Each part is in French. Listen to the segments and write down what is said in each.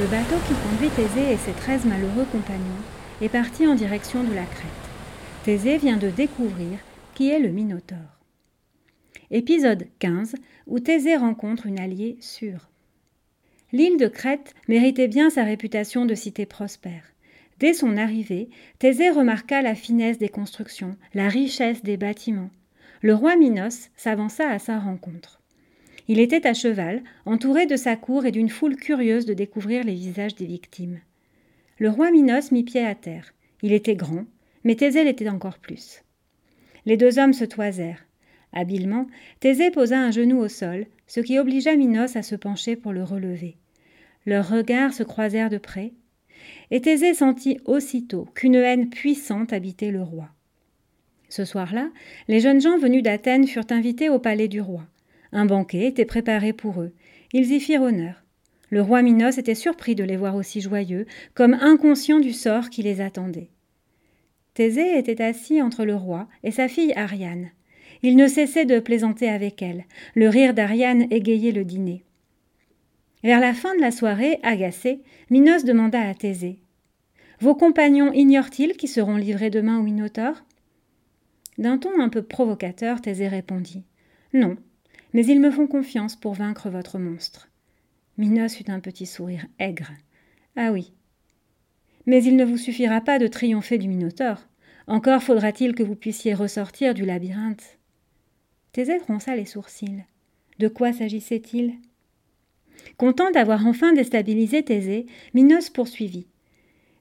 Le bateau qui conduit Thésée et ses treize malheureux compagnons est parti en direction de la Crète. Thésée vient de découvrir qui est le Minotaure. Épisode 15 où Thésée rencontre une alliée sûre. L'île de Crète méritait bien sa réputation de cité prospère. Dès son arrivée, Thésée remarqua la finesse des constructions, la richesse des bâtiments. Le roi Minos s'avança à sa rencontre. Il était à cheval, entouré de sa cour et d'une foule curieuse de découvrir les visages des victimes. Le roi Minos mit pied à terre. Il était grand, mais Thésée l'était encore plus. Les deux hommes se toisèrent. Habilement, Thésée posa un genou au sol, ce qui obligea Minos à se pencher pour le relever. Leurs regards se croisèrent de près, et Thésée sentit aussitôt qu'une haine puissante habitait le roi. Ce soir-là, les jeunes gens venus d'Athènes furent invités au palais du roi. Un banquet était préparé pour eux. Ils y firent honneur. Le roi Minos était surpris de les voir aussi joyeux, comme inconscient du sort qui les attendait. Thésée était assis entre le roi et sa fille Ariane. Il ne cessait de plaisanter avec elle. Le rire d'Ariane égayait le dîner. Vers la fin de la soirée, agacé, Minos demanda à Thésée Vos compagnons ignorent-ils qui seront livrés demain au Minotaure? D'un ton un peu provocateur, Thésée répondit Non, mais ils me font confiance pour vaincre votre monstre. Minos eut un petit sourire aigre. Ah oui. Mais il ne vous suffira pas de triompher du Minotaure. Encore faudra-t-il que vous puissiez ressortir du labyrinthe. Thésée fronça les sourcils. De quoi s'agissait-il? Content d'avoir enfin déstabilisé Thésée, Minos poursuivit.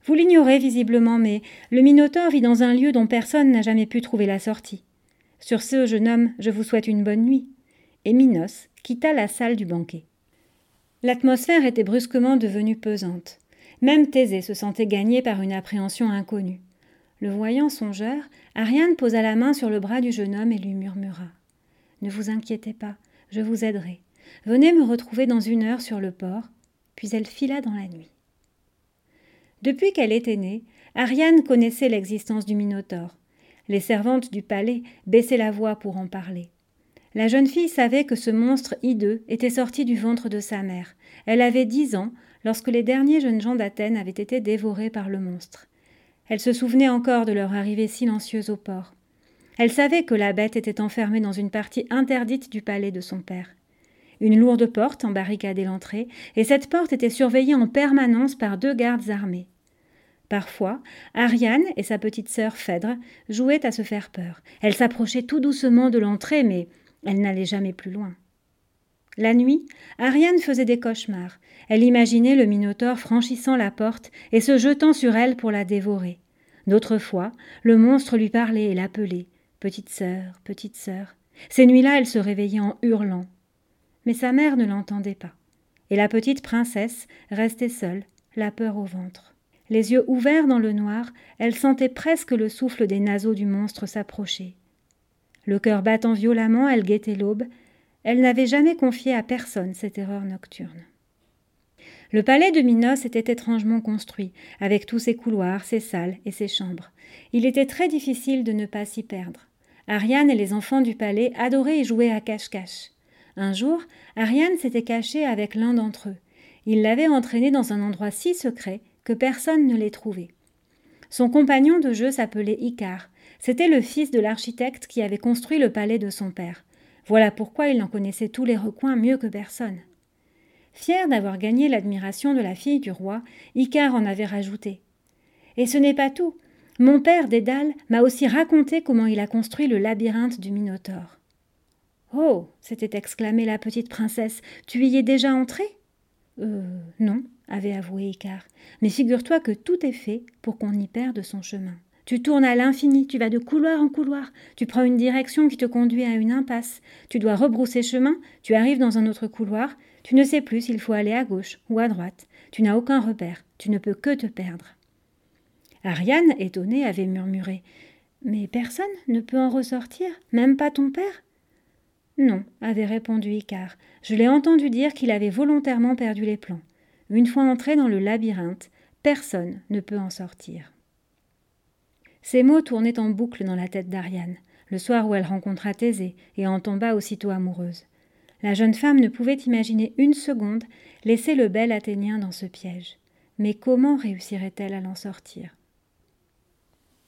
Vous l'ignorez visiblement, mais le Minotaure vit dans un lieu dont personne n'a jamais pu trouver la sortie. Sur ce, jeune homme, je vous souhaite une bonne nuit. Et Minos quitta la salle du banquet. L'atmosphère était brusquement devenue pesante. Même Thésée se sentait gagné par une appréhension inconnue. Le voyant songeur, Ariane posa la main sur le bras du jeune homme et lui murmura Ne vous inquiétez pas, je vous aiderai. Venez me retrouver dans une heure sur le port. Puis elle fila dans la nuit. Depuis qu'elle était née, Ariane connaissait l'existence du Minotaure. Les servantes du palais baissaient la voix pour en parler. La jeune fille savait que ce monstre hideux était sorti du ventre de sa mère. Elle avait dix ans lorsque les derniers jeunes gens d'Athènes avaient été dévorés par le monstre. Elle se souvenait encore de leur arrivée silencieuse au port. Elle savait que la bête était enfermée dans une partie interdite du palais de son père. Une lourde porte embarricadait l'entrée, et cette porte était surveillée en permanence par deux gardes armés. Parfois, Ariane et sa petite sœur Phèdre jouaient à se faire peur. Elle s'approchait tout doucement de l'entrée, mais elle n'allait jamais plus loin. La nuit, Ariane faisait des cauchemars. Elle imaginait le Minotaure franchissant la porte et se jetant sur elle pour la dévorer. D'autres fois, le monstre lui parlait et l'appelait Petite sœur, petite sœur. Ces nuits-là, elle se réveillait en hurlant. Mais sa mère ne l'entendait pas. Et la petite princesse restait seule, la peur au ventre. Les yeux ouverts dans le noir, elle sentait presque le souffle des naseaux du monstre s'approcher. Le cœur battant violemment, elle guettait l'aube. Elle n'avait jamais confié à personne cette erreur nocturne. Le palais de Minos était étrangement construit, avec tous ses couloirs, ses salles et ses chambres. Il était très difficile de ne pas s'y perdre. Ariane et les enfants du palais adoraient y jouer à cache-cache. Un jour, Ariane s'était cachée avec l'un d'entre eux. Il l'avait entraîné dans un endroit si secret que personne ne l'ait trouvé. Son compagnon de jeu s'appelait Icare. C'était le fils de l'architecte qui avait construit le palais de son père. Voilà pourquoi il en connaissait tous les recoins mieux que personne. Fier d'avoir gagné l'admiration de la fille du roi, Icare en avait rajouté. Et ce n'est pas tout. Mon père, Dédale, m'a aussi raconté comment il a construit le labyrinthe du Minotaure. Oh s'était exclamée la petite princesse, tu y es déjà entrée Euh, non, avait avoué Icare, mais figure-toi que tout est fait pour qu'on y perde son chemin. Tu tournes à l'infini, tu vas de couloir en couloir, tu prends une direction qui te conduit à une impasse, tu dois rebrousser chemin, tu arrives dans un autre couloir, tu ne sais plus s'il faut aller à gauche ou à droite, tu n'as aucun repère, tu ne peux que te perdre. Ariane, étonnée, avait murmuré. Mais personne ne peut en ressortir, même pas ton père? Non, avait répondu Icare. Je l'ai entendu dire qu'il avait volontairement perdu les plans. Une fois entré dans le labyrinthe, personne ne peut en sortir. Ces mots tournaient en boucle dans la tête d'Ariane, le soir où elle rencontra Thésée et en tomba aussitôt amoureuse. La jeune femme ne pouvait imaginer une seconde laisser le bel Athénien dans ce piège. Mais comment réussirait-elle à l'en sortir?